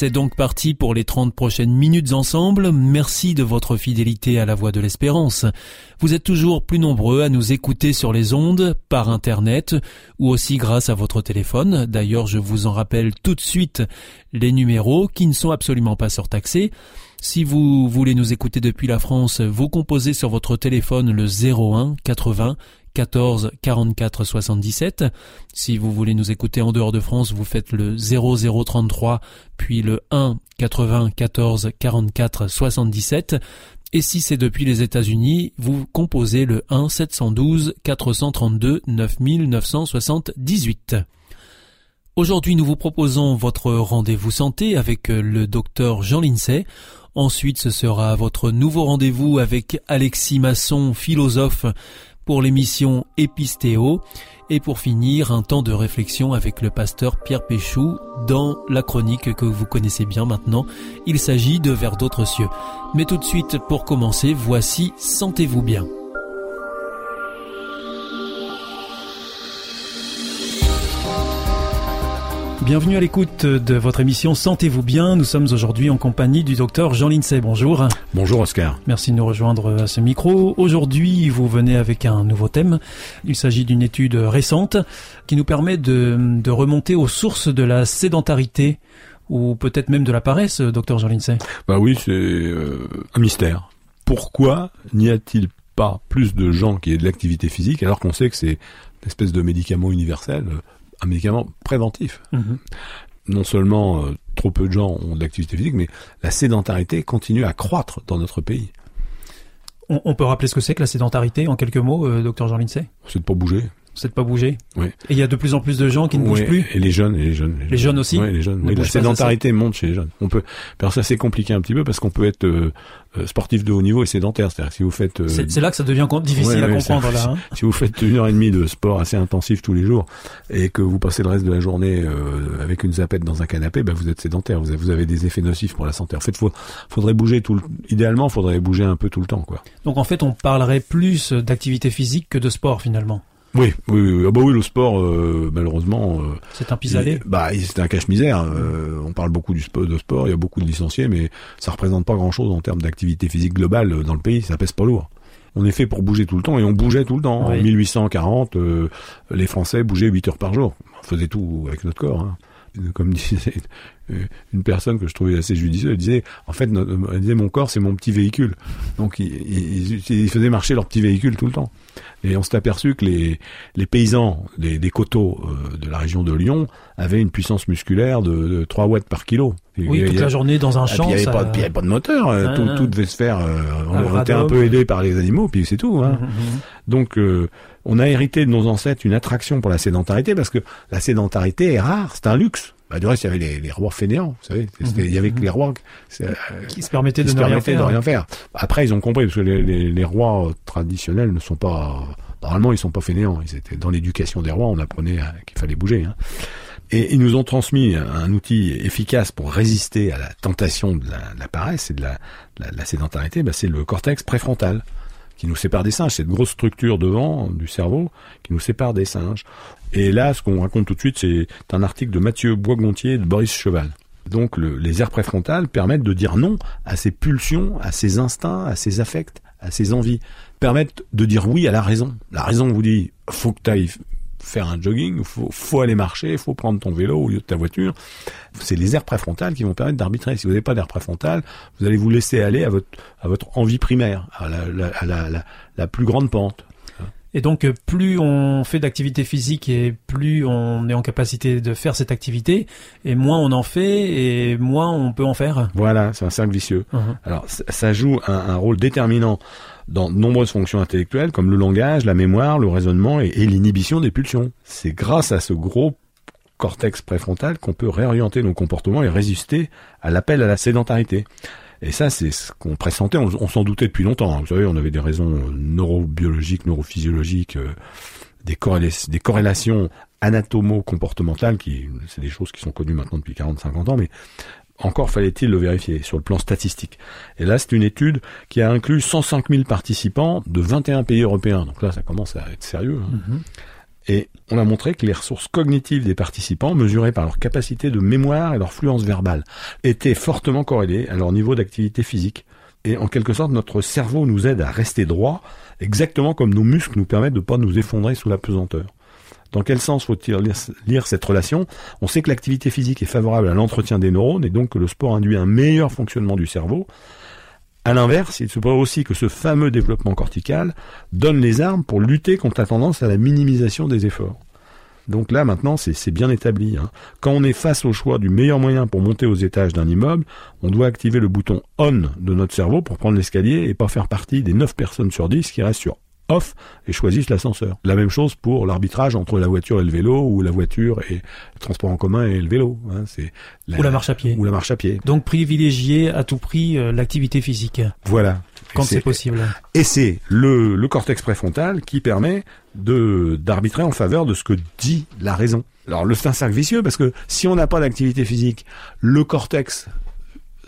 C'est donc parti pour les 30 prochaines minutes ensemble. Merci de votre fidélité à la voix de l'espérance. Vous êtes toujours plus nombreux à nous écouter sur les ondes, par Internet, ou aussi grâce à votre téléphone. D'ailleurs, je vous en rappelle tout de suite les numéros qui ne sont absolument pas surtaxés. Si vous voulez nous écouter depuis la France, vous composez sur votre téléphone le 01 80 14 44 77. Si vous voulez nous écouter en dehors de France, vous faites le 0033 puis le 1 80 14 44 77. Et si c'est depuis les États-Unis, vous composez le 1 712 432 9978. Aujourd'hui, nous vous proposons votre rendez-vous santé avec le docteur Jean Lincey. Ensuite, ce sera votre nouveau rendez-vous avec Alexis Masson, philosophe, pour l'émission Épistéo. Et pour finir, un temps de réflexion avec le pasteur Pierre Péchou dans la chronique que vous connaissez bien maintenant. Il s'agit de Vers d'autres cieux. Mais tout de suite, pour commencer, voici Sentez-vous bien. Bienvenue à l'écoute de votre émission Sentez-vous bien. Nous sommes aujourd'hui en compagnie du docteur Jean Lincey. Bonjour. Bonjour Oscar. Merci de nous rejoindre à ce micro. Aujourd'hui, vous venez avec un nouveau thème. Il s'agit d'une étude récente qui nous permet de, remonter aux sources de la sédentarité ou peut-être même de la paresse, docteur Jean Lincey. Bah oui, c'est euh, un mystère. Pourquoi n'y a-t-il pas plus de gens qui aient de l'activité physique alors qu'on sait que c'est une espèce de médicament universel un médicament préventif. Mhm. Non seulement euh, trop peu de gens ont de l'activité physique, mais la sédentarité continue à croître dans notre pays. On, peut rappeler ce que c'est que la sédentarité en quelques mots, euh, docteur Jean Lindsay C'est de pas bouger c'est de pas bouger. Oui. Et il y a de plus en plus de gens qui ne bougent plus. Et les jeunes, et les jeunes. Les, jeunes. aussi. Oui, les jeunes. la sédentarité monte chez les jeunes. On peut. Alors ça c'est compliqué un petit peu parce qu'on peut être euh, euh, sportif de haut niveau et sédentaire. C'est-à-dire si vous faites. Euh, c'est là que ça devient difficile à comprendre là. Hein. Si vous faites une heure et demie de sport assez intensif tous les jours et que vous passez le reste de la journée avec une zapette dans un canapé, ben vous êtes sédentaire. Vous avez, vous avez des effets nocifs pour la santé. En fait, faut, faudrait bouger tout. Le, idéalement, faudrait bouger un peu tout le temps, quoi. Donc en fait, on parlerait plus d'activité physique que de sport finalement. Oui, oui, oui. Ah bah oui, le sport, euh, malheureusement. Euh, c'est un pis-aller. Bah, c'est un cache-misère. Euh, on parle beaucoup du sport, de sport. Il y a beaucoup de licenciés, mais ça représente pas grand-chose en termes d'activité physique globale dans le pays. Ça pèse pas lourd. On est fait pour bouger tout le temps et on bougeait tout le temps. En 1840, les Français bougeaient 8 heures par jour. On faisait tout avec notre corps. Hein. Comme disait une personne que je trouvais assez judicieuse, elle disait, en fait, elle disait, mon corps, c'est mon petit véhicule. Donc, ils, ils faisaient marcher leur petit véhicule tout le temps. Et on s'est aperçu que les, les paysans des, des coteaux euh, de la région de Lyon avaient une puissance musculaire de, 3 watts par kilo. oui, toute la journée dans un champ. Il n'y avait, pas de moteur, euh, tout, tout, devait se faire. Euh, on était un peu aidé par les animaux, puis c'est tout. Hein. Mmh, mmh, mmh. Donc, on a hérité de nos ancêtres une attraction pour la sédentarité parce que la sédentarité est rare, c'est un luxe. Bah, du reste, il y avait les, les rois fainéants, vous savez. Il y avait que les rois euh, qui se permettaient de, ne rien faire. de, rien faire. Après, ils ont compris parce que les, les, les, rois traditionnels ne sont pas. Normalement, ils sont pas fainéants. Ils étaient dans l'éducation des rois. On apprenait qu'il fallait bouger. Hein. Et ils nous ont transmis un outil efficace pour résister à la tentation de la, de la paresse et de la, la, la sédentarité. Bah, c'est le cortex préfrontal qui nous sépare des singes, cette grosse structure devant du cerveau qui nous sépare des singes. Et là, ce qu'on raconte tout de suite, c'est un article de Mathieu Boisgontier et de Boris Cheval. Donc les aires préfrontales permettent de dire non à ces pulsions, à ces instincts, à ces affects, à ces envies. Permettent de dire oui à la raison. La raison vous dit, faut que tu ailles faire un jogging, faut, faut aller marcher, faut prendre ton vélo au lieu de ta voiture. C'est les aires préfrontales qui vont permettre d'arbitrer. Si vous n'avez pas d'air préfrontal, vous allez vous laisser aller à votre, envie primaire, à la plus grande pente. Et donc, euh, plus on fait d'activité physique et plus on est en capacité de faire cette activité, et moins on en fait et moins on peut en faire. Voilà, c'est un cercle vicieux. Uh-huh. Alors, ça joue un, rôle déterminant dans de nombreuses fonctions intellectuelles comme le langage, la mémoire, le raisonnement et, et l'inhibition des pulsions. C'est grâce à ce gros cortex préfrontal qu'on peut réorienter nos comportements et résister à l'appel à la sédentarité. Et ça, c'est ce qu'on pressentait, on, s'en doutait depuis longtemps. Vous savez, on avait des raisons neurobiologiques, neurophysiologiques, euh, des, des corrélations anatomo-comportementales, qui c'est des choses qui sont connues maintenant depuis 40-50 ans, mais encore fallait-il le vérifier sur le plan statistique. Et là, c'est une étude qui a inclus 105 000 participants de 21 pays européens. Donc là, ça commence à être sérieux. Hein. Mm-hmm. Et on a montré que les ressources cognitives des participants, mesurées par leur capacité de mémoire et leur fluence verbale, étaient fortement corrélées à leur niveau d'activité physique. Et en quelque sorte, notre cerveau nous aide à rester droit, exactement comme nos muscles nous permettent de ne pas nous effondrer sous la pesanteur. Dans quel sens faut-il lire cette relation? On sait que l'activité physique est favorable à l'entretien des neurones et donc que le sport induit un meilleur fonctionnement du cerveau. À l'inverse, il se peut aussi que ce fameux développement cortical donne les armes pour lutter contre la tendance à la minimisation des efforts. Donc là, maintenant, c'est bien établi. Hein. Quand on est face au choix du meilleur moyen pour monter aux étages d'un immeuble, on doit activer le bouton ON de notre cerveau pour prendre l'escalier et pas faire partie des 9 personnes sur 10 qui restent sur off et choisissent l'ascenseur. La même chose pour l'arbitrage entre la voiture et le vélo ou la voiture et le transport en commun et le vélo. Hein, c'est ou la marche à pied. Ou la marche à pied. Donc privilégier à tout prix euh, l'activité physique. Voilà. Quand c'est possible. Et c'est le, le cortex préfrontal qui permet de d'arbitrer en faveur de ce que dit la raison. Alors le c'est un cercle vicieux parce que si on n'a pas d'activité physique, le cortex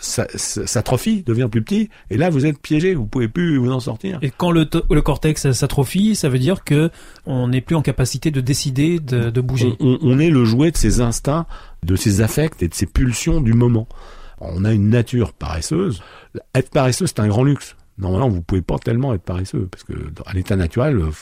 s'atrophie, devient plus petit, et là vous êtes piégé, vous pouvez plus vous en sortir. Et quand le, le cortex s'atrophie, ça veut dire que on n'est plus en capacité de décider, de, de bouger. On, on, est le jouet de ses instincts, de ses affects et de ses pulsions du moment. On a une nature paresseuse. Être paresseux, c'est un grand luxe. Normalement, vous pouvez pas tellement être paresseux parce que à l'état naturel, vous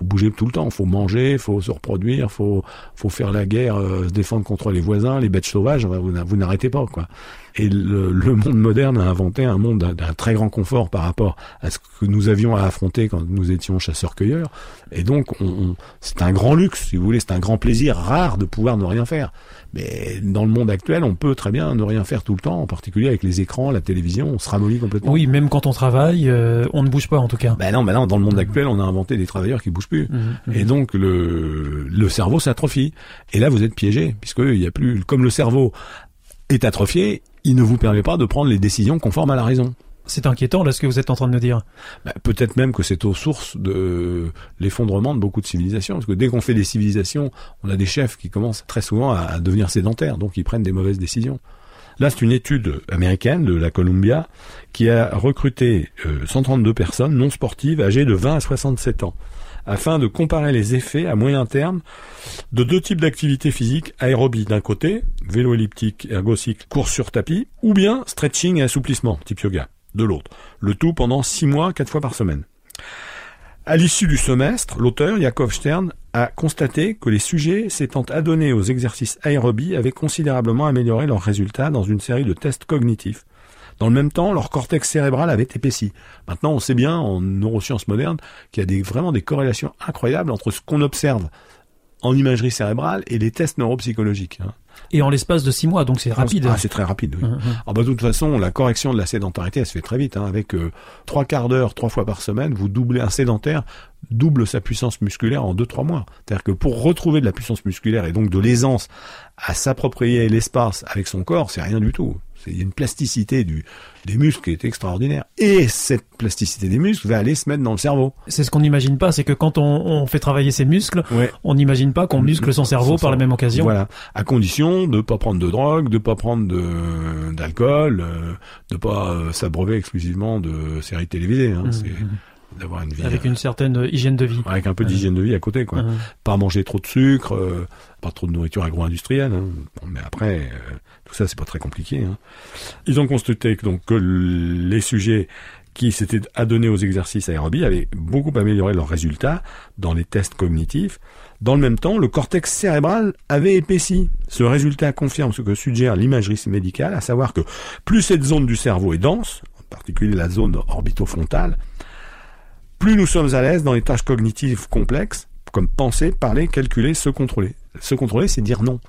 bougez tout le temps. Faut manger, faut se reproduire, faut faut faire la guerre, euh, se défendre contre les voisins, les bêtes sauvages. Vous n'arrêtez pas quoi. Et le, monde moderne a inventé un monde d'un très grand confort par rapport à ce que nous avions à affronter quand nous étions chasseurs-cueilleurs. Et donc, on, c'est un grand luxe, si vous voulez, c'est un grand plaisir rare de pouvoir ne rien faire. Mais dans le monde actuel, on peut très bien ne rien faire tout le temps, en particulier avec les écrans, la télévision, on se ramollit complètement. Oui, même quand on travaille, euh, on ne bouge pas en tout cas. Ben non, ben non, dans le monde actuel, on a inventé des travailleurs qui bougent plus. Mmh, mmh. Et donc le, le cerveau s'atrophie. Et là, vous êtes piégé, puisqu'il y a plus, comme le cerveau est atrophié, il ne vous permet pas de prendre les décisions conformes à la raison. C'est inquiétant là ce que vous êtes en train de me dire. Bah, peut-être même que c'est aux sources de l'effondrement de beaucoup de civilisations. Parce que dès qu'on fait des civilisations, on a des chefs qui commencent très souvent à, devenir sédentaires, donc ils prennent des mauvaises décisions. Là, c'est une étude américaine de la Columbia qui a recruté 132 euh, personnes non sportives âgées de 20 à 67 ans afin de comparer les effets à moyen terme de deux types d'activités physiques, aérobie d'un côté, vélo elliptique, ergocycle, course sur tapis, ou bien stretching et assouplissement, type yoga, de l'autre. Le tout pendant six mois, quatre fois par semaine. À l'issue du semestre, l'auteur, Yakov Stern, a constaté que les sujets s'étant adonnés aux exercices aérobie avaient considérablement amélioré leurs résultats dans une série de tests cognitifs dans le même temps, leur cortex cérébral avait épaissi. Maintenant, on sait bien en neurosciences modernes qu'il y a des, vraiment des corrélations incroyables entre ce qu'on observe en imagerie cérébrale et les tests neuropsychologiques. Hein. Et en l'espace de six mois, donc c'est rapide. Ah, c'est très rapide. Oui. Hum. Ah bah, de toute façon, la correction de la sédentarité, elle se fait très vite. Hein, avec euh, trois quarts d'heure, trois fois par semaine, vous doublez un sédentaire, double sa puissance musculaire en deux trois mois. C'est-à-dire que pour retrouver de la puissance musculaire et donc de l'aisance à s'approprier l'espace avec son corps, c'est rien du tout. Il y a une plasticité du, des muscles qui est extraordinaire. Et cette plasticité des muscles va aller se mettre dans le cerveau. C'est ce qu'on n'imagine pas, c'est que quand on, on, fait travailler ses muscles, on n'imagine pas qu'on muscle son cerveau par la même occasion. Voilà, à condition de pas prendre de drogue, de pas prendre de d'alcool, euh, de pas euh, s'abreuver exclusivement de séries télévisées. Hein. Mmh, c'est mmh d'avoir une vie avec une euh, certaine hygiène de vie avec un peu d'hygiène de vie à côté quoi pas manger trop de sucre euh, pas trop de nourriture agro-industrielle hein. mais après euh, tout ça c'est pas très compliqué hein. ils ont constaté que, donc que les sujets qui s'étaient adonnés aux exercices aérobie avaient beaucoup amélioré leurs résultats dans les tests cognitifs. Dans le même temps, le cortex cérébral avait épaissi. Ce résultat confirme ce que suggère l'imagerie médicale, à savoir que plus cette zone du cerveau est dense, en particulier la zone orbitofrontale, plus nous sommes à l'aise dans les tâches cognitives complexes, comme penser, parler, calculer, se contrôler. Se contrôler, c'est dire non.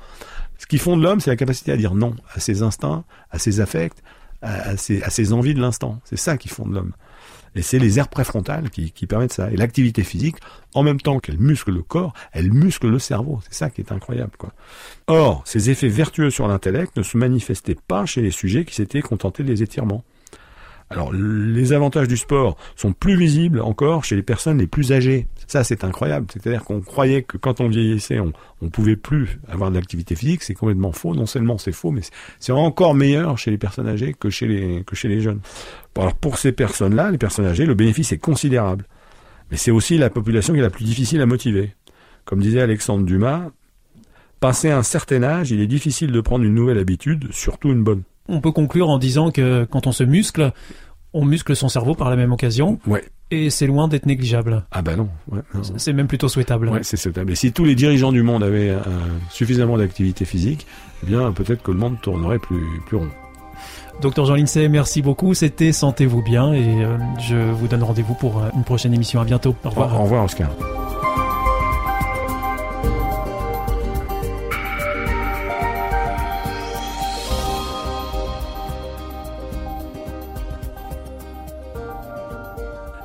Ce qui fonde l'homme, c'est la capacité à dire non à ses instincts, à ses affects, à, ses, envies de l'instant. C'est ça qui fonde l'homme. Et c'est les aires préfrontales qui, qui permettent ça. Et l'activité physique, en même temps qu'elle muscle le corps, elle muscle le cerveau. C'est ça qui est incroyable. Quoi. Or, ces effets vertueux sur l'intellect ne se manifestaient pas chez les sujets qui s'étaient contentés des étirements. Alors les avantages du sport sont plus visibles encore chez les personnes les plus âgées. Ça c'est incroyable. C'est-à-dire qu'on croyait que quand on vieillissait, on, on pouvait plus avoir de l'activité physique. C'est complètement faux. Non seulement c'est faux, mais c'est encore meilleur chez les personnes âgées que chez les que chez les jeunes. Alors pour ces personnes-là, les personnes âgées, le bénéfice est considérable. Mais c'est aussi la population qui est la plus difficile à motiver. Comme disait Alexandre Dumas, passé un certain âge, il est difficile de prendre une nouvelle habitude, surtout une bonne. On peut conclure en disant que quand on se muscle, on muscle son cerveau par la même occasion. Ouais. Et c'est loin d'être négligeable. Ah bah non. Ouais, c'est même plutôt souhaitable. Ouais, c'est souhaitable. Et si tous les dirigeants du monde avaient euh, suffisamment d'activité physique, eh bien peut-être que le monde tournerait plus, plus rond. Docteur Jean Lincey, merci beaucoup. C'était Sentez-vous bien et euh, je vous donne rendez-vous pour euh, une prochaine émission. À bientôt. Au revoir. Au revoir, Oscar.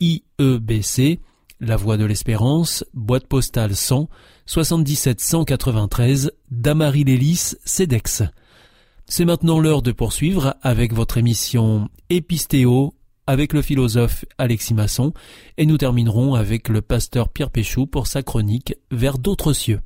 IEBC, La Voie de l'Espérance, boîte postale 100, 77 193, Damary-Lélis, CEDEX. C'est maintenant l'heure de poursuivre avec votre émission Épistéo avec le philosophe Alexis Masson et nous terminerons avec le pasteur Pierre Péchou pour sa chronique Vers d'autres cieux.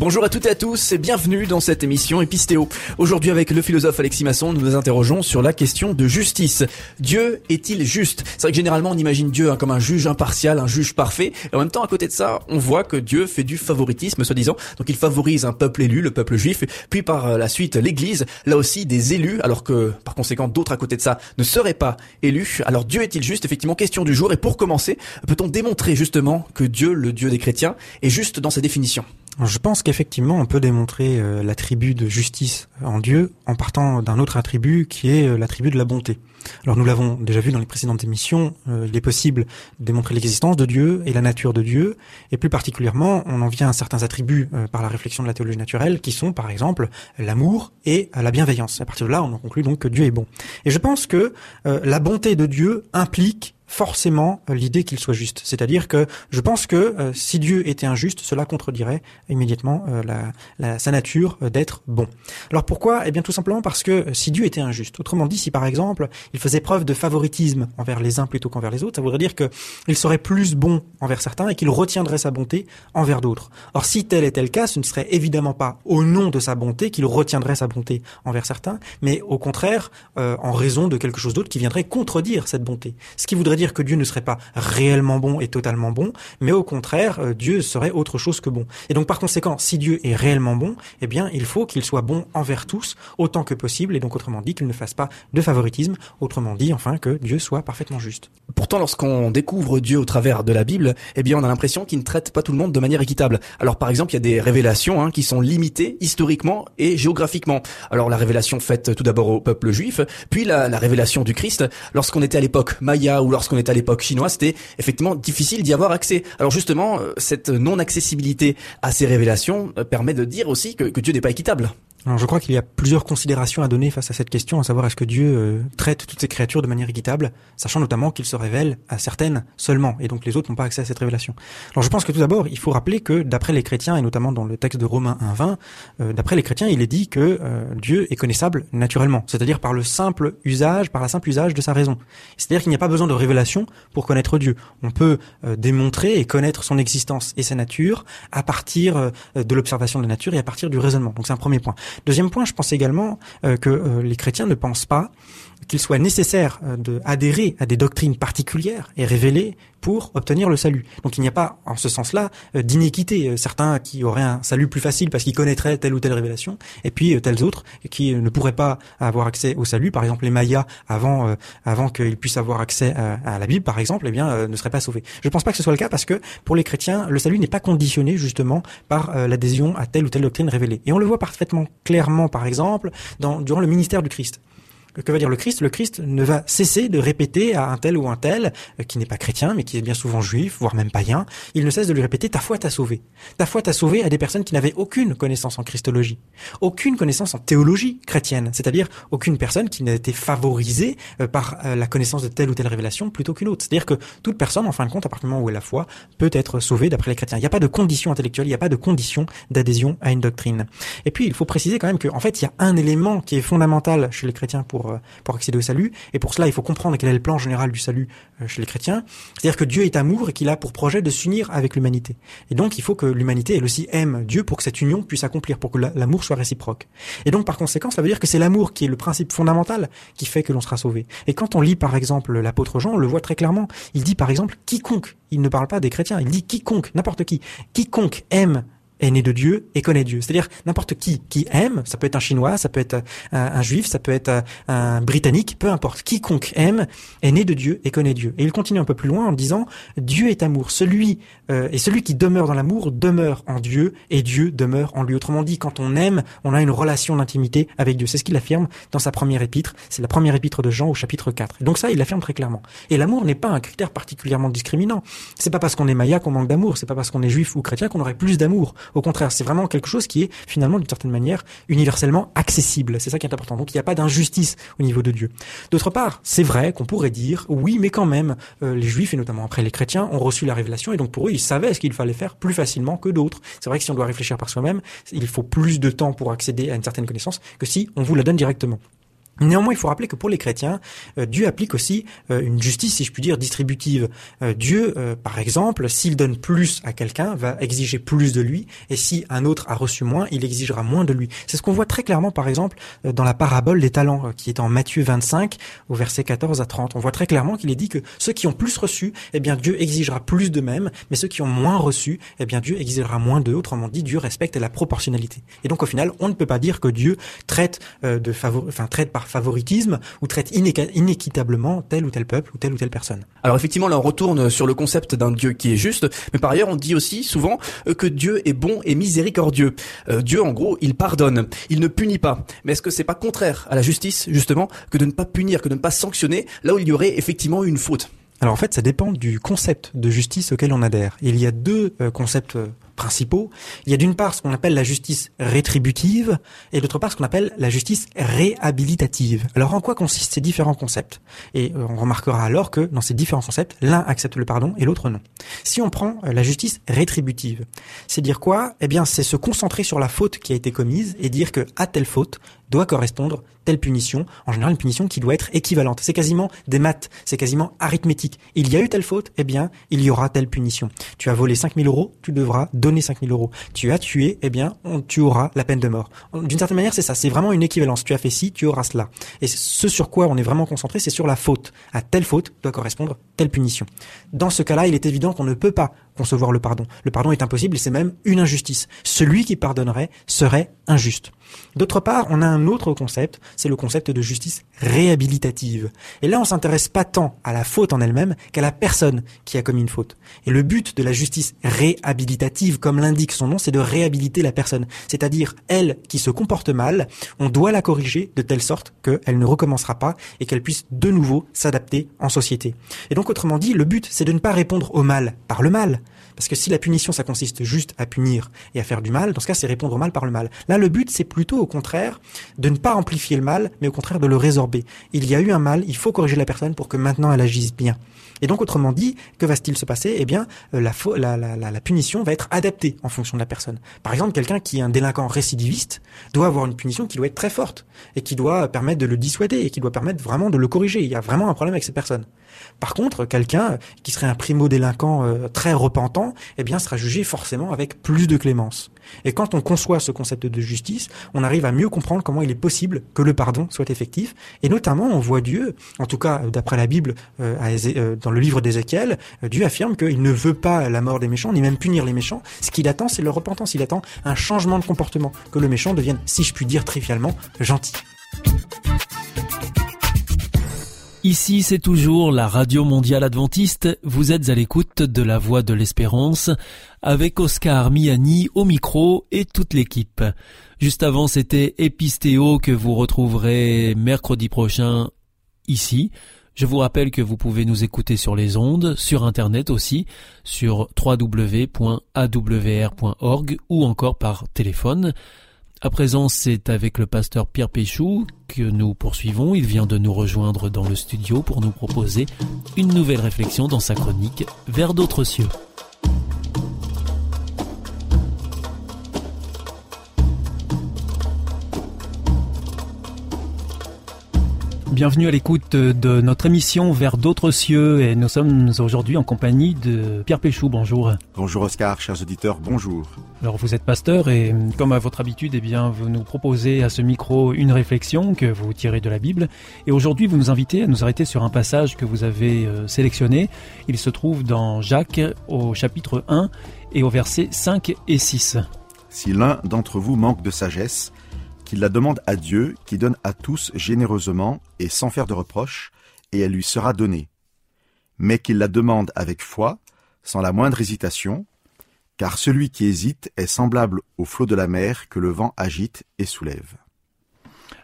Bonjour à toutes et à tous et bienvenue dans cette émission Épistéo. Aujourd'hui avec le philosophe Alexis Masson, nous nous interrogeons sur la question de justice. Dieu est-il juste? C'est vrai que généralement on imagine Dieu hein, comme un juge impartial, un juge parfait. Et en même temps à côté de ça, on voit que Dieu fait du favoritisme soi-disant. Donc il favorise un peuple élu, le peuple juif, puis par euh, la suite l'Église, là aussi des élus, alors que par conséquent d'autres à côté de ça ne seraient pas élus. Alors Dieu est-il juste? Effectivement, question du jour. Et pour commencer, peut-on démontrer justement que Dieu, le Dieu des chrétiens, est juste dans sa définition? Je pense qu'effectivement, on peut démontrer euh, l'attribut de justice en Dieu en partant d'un autre attribut qui est euh, l'attribut de la bonté. Alors nous l'avons déjà vu dans les précédentes émissions, euh, il est possible de démontrer l'existence de Dieu et la nature de Dieu, et plus particulièrement, on en vient à certains attributs par la réflexion de la théologie naturelle, qui sont par exemple l'amour et la bienveillance. À partir de là, on en conclut donc que Dieu est bon. Et je pense que la bonté de Dieu implique forcément euh, l'idée qu'il soit juste. C'est-à-dire que je pense que euh, si Dieu était injuste, cela contredirait immédiatement euh, sa nature d'être bon. Alors pourquoi? Eh bien tout simplement parce que si Dieu était injuste, autrement dit, si par exemple il faisait preuve de favoritisme envers les uns plutôt qu'envers les autres, ça voudrait dire qu'il serait plus bon envers certains et qu'il retiendrait sa bonté envers d'autres. Or si tel était le cas, ce ne serait évidemment pas au nom de sa bonté qu'il retiendrait sa bonté envers certains, mais au contraire en raison de quelque chose d'autre qui viendrait contredire cette bonté. Ce qui voudrait dire que Dieu ne serait pas réellement bon et totalement bon, mais au contraire, euh, Dieu serait autre chose que bon. Et donc par conséquent, si Dieu est réellement bon, eh bien il faut qu'il soit bon envers tous autant que possible, et donc autrement dit qu'il ne fasse pas de favoritisme, autrement dit enfin que Dieu soit parfaitement juste. Pourtant, lorsqu'on découvre Dieu au travers de la Bible, eh bien on a l'impression qu'il ne traite pas tout le monde de manière équitable. Alors par exemple, il y a des révélations hein, qui sont limitées historiquement et géographiquement. Alors la révélation faite tout d'abord au peuple juif, puis la, la révélation du Christ lorsqu'on était à l'époque maya ou lorsqu'on qu'on est à l'époque chinoise, c'était effectivement difficile d'y avoir accès. Alors justement, euh, cette non-accessibilité à ces révélations euh, permet de dire aussi que Dieu n'est pas équitable. Alors je crois qu'il y a plusieurs considérations à donner face à cette question, à savoir est-ce que Dieu euh, traite toutes ces créatures de manière équitable, sachant notamment qu'il se révèle à certaines seulement, et donc les autres n'ont pas accès à cette révélation. Alors je pense que tout d'abord, il faut rappeler que d'après les chrétiens, et notamment dans le texte de Romains 1.20, euh, d'après les chrétiens, il est dit que euh, Dieu est connaissable naturellement, c'est-à-dire par le simple usage, par la simple usage de sa raison. C'est-à-dire qu'il n'y a pas besoin de révélation pour connaître Dieu. On peut démontrer et connaître son existence et sa nature à partir de l'observation de la nature et à partir du raisonnement. Donc c'est un premier point. Deuxième point, je pense également euh, que euh, les chrétiens ne pensent pas qu'il soit nécessaire euh, d'adhérer à des doctrines particulières et révélées pour obtenir le salut. Donc il n'y a pas, en ce sens-là, euh, d'iniquité. Certains qui auraient un salut plus facile parce qu'ils connaîtraient telle ou telle révélation, et puis tels autres qui ne pourraient pas avoir accès au salut. Par exemple, les Mayas, avant avant qu'ils puissent avoir accès à, la Bible, par exemple, eh bien, ne seraient pas sauvés. Je ne pense pas que ce soit le cas parce que pour les chrétiens, le salut n'est pas conditionné justement par l'adhésion à telle ou telle doctrine révélée. Et on le voit parfaitement clairement, par exemple, dans, durant le ministère du Christ. Que va dire le Christ? Le Christ ne va cesser de répéter à un tel ou un tel, euh, qui n'est pas chrétien, mais qui est bien souvent juif, voire même païen, il ne cesse de lui répéter ta foi t'a sauvé. Ta foi t'a sauvé à des personnes qui n'avaient aucune connaissance en christologie, aucune connaissance en théologie chrétienne, c'est-à-dire aucune personne qui n'a été favorisée euh, par euh, la connaissance de telle ou telle révélation plutôt qu'une autre. C'est-à-dire que toute personne, en fin de compte, à partir du moment où elle a foi, peut être sauvée d'après les chrétiens. Il n'y a pas de condition intellectuelle, il n'y a pas de condition d'adhésion à une doctrine. Et puis, il faut préciser quand même qu'en fait, il y a un élément qui est fondamental chez les chrétiens pour euh, pour accéder au salut. Et pour cela, il faut comprendre quel est le plan général du salut euh, chez les chrétiens. C'est-à-dire que Dieu est amour et qu'il a pour projet de s'unir avec l'humanité. Et donc, il faut que l'humanité, elle aussi, aime Dieu pour que cette union puisse accomplir, pour que l'amour soit réciproque. Et donc, par conséquent, ça veut dire que c'est l'amour qui est le principe fondamental qui fait que l'on sera sauvé. Et quand on lit, par exemple, l'apôtre Jean, on le voit très clairement. Il dit, par exemple, quiconque, il ne parle pas des chrétiens, il dit quiconque, n'importe qui, quiconque aime est né de Dieu et connaît Dieu. C'est-à-dire n'importe qui qui aime, ça peut être un Chinois, ça peut être un, Juif, ça peut être un Britannique, peu importe. Quiconque aime est né de Dieu et connaît Dieu. Et il continue un peu plus loin en disant Dieu est amour. Celui euh, et celui qui demeure dans l'amour demeure en Dieu et Dieu demeure en lui. Autrement dit, quand on aime, on a une relation d'intimité avec Dieu. C'est ce qu'il affirme dans sa première épître. C'est la première épître de Jean au chapitre 4. Et donc ça, il l'affirme très clairement. Et l'amour n'est pas un critère particulièrement discriminant. C'est pas parce qu'on est maya qu'on manque d'amour. C'est pas parce qu'on est juif ou chrétien qu'on aurait plus d'amour. Au contraire, c'est vraiment quelque chose qui est finalement d'une certaine manière universellement accessible. C'est ça qui est important. Donc il n'y a pas d'injustice au niveau de Dieu. D'autre part, c'est vrai qu'on pourrait dire oui, mais quand même, euh, les juifs et notamment après les chrétiens ont reçu la révélation et donc pour eux, ils savaient ce qu'il fallait faire plus facilement que d'autres. C'est vrai que si on doit réfléchir par soi-même, il faut plus de temps pour accéder à une certaine connaissance que si on vous la donne directement. Néanmoins, il faut rappeler que pour les chrétiens, euh, Dieu applique aussi euh, une justice, si je puis dire, distributive. Euh, Dieu, par exemple, s'il donne plus à quelqu'un, va exiger plus de lui, et si un autre a reçu moins, il exigera moins de lui. C'est ce qu'on voit très clairement, par exemple, dans la parabole des talents, qui est en Matthieu 25, au verset 14 à 30. On voit très clairement qu'il est dit que ceux qui ont plus reçu, eh bien Dieu exigera plus d'eux-mêmes, mais ceux qui ont moins reçu, eh bien Dieu exigera moins d'eux. Autrement dit, Dieu respecte la proportionnalité. Et donc au final, on ne peut pas dire que Dieu traite de favor... enfin traite favoritisme ou traite inéquitablement tel ou tel peuple ou telle ou telle personne. Alors effectivement, là on retourne sur le concept d'un Dieu qui est juste, mais par ailleurs on dit aussi souvent euh, que Dieu est bon et miséricordieux. Euh, Dieu en gros, il pardonne, il ne punit pas. Mais est-ce que c'est pas contraire à la justice justement que de ne pas punir, que de ne pas sanctionner là où il y aurait effectivement une faute? Alors en fait, ça dépend du concept de justice auquel on adhère. Il y a deux euh, concepts Il y a d'une part ce qu'on appelle la justice rétributive et d'autre part ce qu'on appelle la justice réhabilitative. Alors en quoi consistent ces différents concepts? Et euh, on remarquera alors que dans ces différents concepts, l'un accepte le pardon et l'autre non. Si on prend euh, la justice rétributive, c'est dire quoi? Eh bien c'est se concentrer sur la faute qui a été commise et dire que à telle faute doit correspondre telle punition, en général une punition qui doit être équivalente. C'est quasiment des maths, c'est quasiment arithmétique. Il y a eu telle faute, eh bien, il y aura telle punition. Tu as volé 5000 euros, tu devras donner 5000 euros. Tu as tué, eh bien, tu auras la peine de mort. D'une certaine manière, c'est ça, c'est vraiment une équivalence. Tu as fait ci, tu auras cela. Et ce sur quoi on est vraiment concentré, c'est sur la faute. À telle faute doit correspondre telle punition. Dans ce cas-là, il est évident qu'on ne peut pas concevoir le pardon. Le pardon est impossible et c'est même une injustice. Celui qui pardonnerait serait injuste. D'autre part, on a un autre concept, c'est le concept de justice réhabilitative. Et là, on s'intéresse pas tant à la faute en elle-même qu'à la personne qui a commis une faute. Et le but de la justice réhabilitative, comme l'indique son nom, c'est de réhabiliter la personne. C'est-à-dire, elle qui se comporte mal, on doit la corriger de telle sorte qu'elle ne recommencera pas et qu'elle puisse de nouveau s'adapter en société. Et donc, autrement dit, le but, c'est de ne pas répondre au mal par le mal, parce que si la punition, ça consiste juste à punir et à faire du mal, dans ce cas, c'est répondre au mal par le mal. Là, le but, c'est plutôt au contraire de ne pas amplifier le mal, mais au contraire de le résorber. Il y a eu un mal, il faut corriger la personne pour que maintenant elle agisse bien. Et donc, autrement dit, que va-t-il se passer? Eh bien, euh, la, la, punition va être adaptée en fonction de la personne. Par exemple, quelqu'un qui est un délinquant récidiviste doit avoir une punition qui doit être très forte et qui doit permettre de le dissuader et qui doit permettre vraiment de le corriger. Il y a vraiment un problème avec cette personne. Par contre, quelqu'un qui serait un primo-délinquant euh, très repentant, eh bien, sera jugé forcément avec plus de clémence. Et quand on conçoit ce concept de justice, on arrive à mieux comprendre comment il est possible que le pardon soit effectif. Et notamment, on voit Dieu, en tout cas d'après la Bible, euh, euh, dans le livre d'Ézéchiel, Dieu affirme qu'il ne veut pas la mort des méchants, ni même punir les méchants. Ce qu'il attend, c'est leur repentance. Il attend un changement de comportement, que le méchant devienne, si je puis dire trivialement, gentil. Ici, c'est toujours la Radio Mondiale Adventiste. Vous êtes à l'écoute de la Voix de l'Espérance avec Oscar Miani au micro et toute l'équipe. Juste avant, c'était Epistéo que vous retrouverez mercredi prochain ici. Je vous rappelle que vous pouvez nous écouter sur les ondes, sur Internet aussi, sur www.awr.org ou encore par téléphone. À présent, c'est avec le pasteur Pierre Péchou que nous poursuivons. Il vient de nous rejoindre dans le studio pour nous proposer une nouvelle réflexion dans sa chronique Vers d'autres cieux. Bienvenue à l'écoute de notre émission Vers d'autres cieux et nous sommes aujourd'hui en compagnie de Pierre Péchou. Bonjour. Bonjour Oscar, chers auditeurs, bonjour. Alors vous êtes pasteur et comme à votre habitude, eh bien vous nous proposez à ce micro une réflexion que vous tirez de la Bible et aujourd'hui vous nous invitez à nous arrêter sur un passage que vous avez euh, sélectionné. Il se trouve dans Jacques au chapitre 1 et au verset 5 et 6. Si l'un d'entre vous manque de sagesse, qu'il la demande à Dieu, qui donne à tous généreusement et sans faire de reproche, et elle lui sera donnée. Mais qu'il la demande avec foi, sans la moindre hésitation, car celui qui hésite est semblable au flot de la mer que le vent agite et soulève.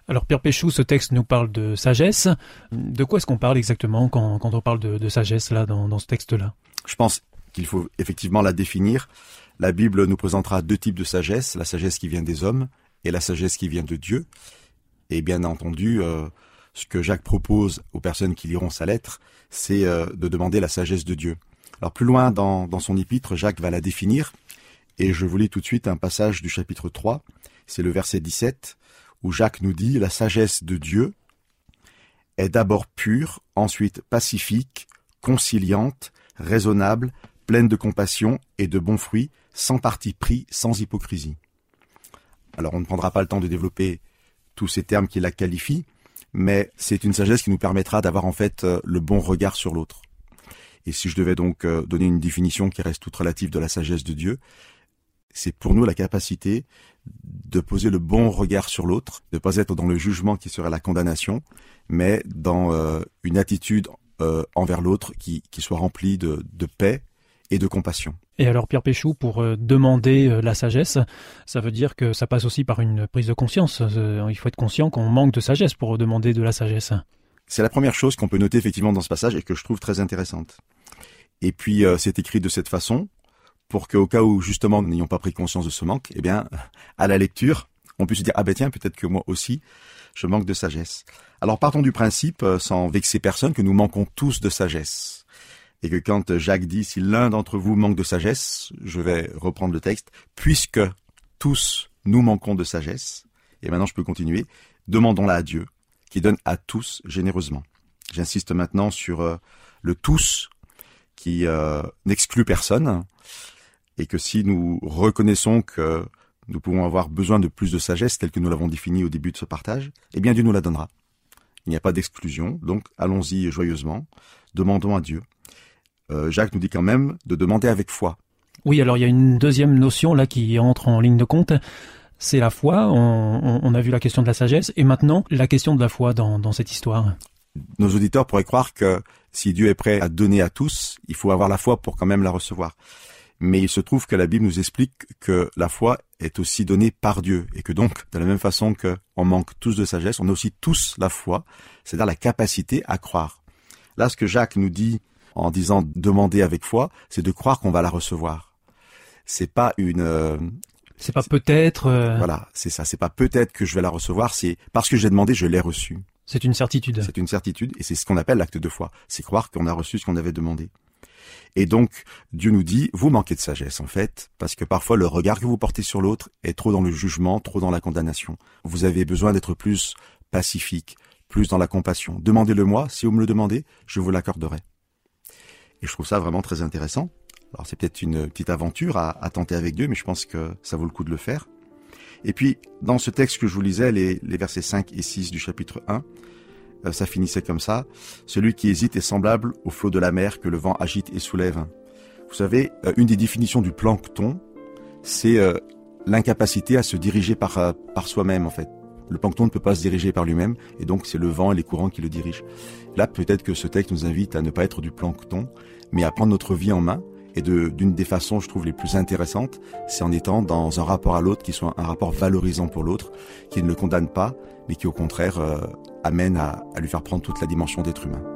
Alors Pierre Péchou, ce texte nous parle de sagesse. De quoi est-ce qu'on parle exactement quand, on parle de, sagesse là dans, dans ce texte-là? Je pense qu'il faut effectivement la définir. La Bible nous présentera deux types de sagesse, la sagesse qui vient des hommes et la sagesse qui vient de Dieu. Et bien entendu, euh, ce que Jacques propose aux personnes qui liront sa lettre, c'est euh, de demander la sagesse de Dieu. Alors plus loin dans, dans son épître, Jacques va la définir, et je vous lis tout de suite un passage du chapitre 3, c'est le verset 17, où Jacques nous dit, La sagesse de Dieu est d'abord pure, ensuite pacifique, conciliante, raisonnable, pleine de compassion et de bons fruits, sans parti pris, sans hypocrisie. Alors on ne prendra pas le temps de développer tous ces termes qui la qualifient, mais c'est une sagesse qui nous permettra d'avoir en fait euh, le bon regard sur l'autre. Et si je devais donc euh, donner une définition qui reste toute relative de la sagesse de Dieu, c'est pour nous la capacité de poser le bon regard sur l'autre, de ne pas être dans le jugement qui serait la condamnation, mais dans euh, une attitude envers l'autre qui, soit remplie de paix et de compassion. Et alors Pierre Péchou, pour euh, demander euh, la sagesse, ça veut dire que ça passe aussi par une prise de conscience. Euh, il faut être conscient qu'on manque de sagesse pour demander de la sagesse. C'est la première chose qu'on peut noter effectivement dans ce passage et que je trouve très intéressante. Et puis c'est écrit de cette façon pour qu'au cas où justement nous n'ayons pas pris conscience de ce manque, eh bien à la lecture, on puisse se dire ah ben tiens peut-être que moi aussi je manque de sagesse. Alors partons du principe, sans vexer personne, que nous manquons tous de sagesse et que quand Jacques dit si l'un d'entre vous manque de sagesse, je vais reprendre le texte, puisque tous nous manquons de sagesse, et maintenant je peux continuer, demandons-la à Dieu, qui donne à tous généreusement. J'insiste maintenant sur euh, le tous qui euh, n'exclut personne, et que si nous reconnaissons que nous pouvons avoir besoin de plus de sagesse, tel que nous l'avons défini au début de ce partage, eh bien Dieu nous la donnera. Il n'y a pas d'exclusion, donc allons-y joyeusement, demandons à Dieu euh, Jacques nous dit quand même de demander avec foi. Oui, alors il y a une deuxième notion là qui entre en ligne de compte. C'est la foi. On, a vu la question de la sagesse et maintenant la question de la foi dans, cette histoire. Nos auditeurs pourraient croire que si Dieu est prêt à donner à tous, il faut avoir la foi pour quand même la recevoir. Mais il se trouve que la Bible nous explique que la foi est aussi donnée par Dieu et que donc, de la même façon qu'on manque tous de sagesse, on a aussi tous la foi, c'est-à-dire la capacité à croire. Là, ce que Jacques nous dit en disant demander avec foi, c'est de croire qu'on va la recevoir. C'est pas une euh, c'est pas peut-être. Euh, voilà, c'est ça. C'est pas peut-être que je vais la recevoir. C'est parce que j'ai demandé, je l'ai reçu. C'est une certitude. C'est une certitude, et c'est ce qu'on appelle l'acte de foi. C'est croire qu'on a reçu ce qu'on avait demandé. Et donc, Dieu nous dit, vous manquez de sagesse, en fait, parce que parfois le regard que vous portez sur l'autre est trop dans le jugement, trop dans la condamnation. Vous avez besoin d'être plus pacifique, plus dans la compassion. Demandez-le-moi, si vous me le demandez, je vous l'accorderai. Et je trouve ça vraiment très intéressant. Alors c'est peut-être une petite aventure à, tenter avec Dieu, mais je pense que ça vaut le coup de le faire. Et puis, dans ce texte que je vous lisais, les, versets 5 et 6 du chapitre 1, euh, ça finissait comme ça. Celui qui hésite est semblable au flot de la mer que le vent agite et soulève. Vous savez, euh, une des définitions du plancton, c'est euh, l'incapacité à se diriger par, par soi-même en fait. Le plancton ne peut pas se diriger par lui-même, et donc c'est le vent et les courants qui le dirigent. Là, peut-être que ce texte nous invite à ne pas être du plancton, mais à prendre notre vie en main, et d'une des façons, je trouve, les plus intéressantes, c'est en étant dans un rapport à l'autre qui soit un rapport valorisant pour l'autre, qui ne le condamne pas, mais qui au contraire euh, amène à lui faire prendre toute la dimension d'être humain.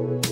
Bye.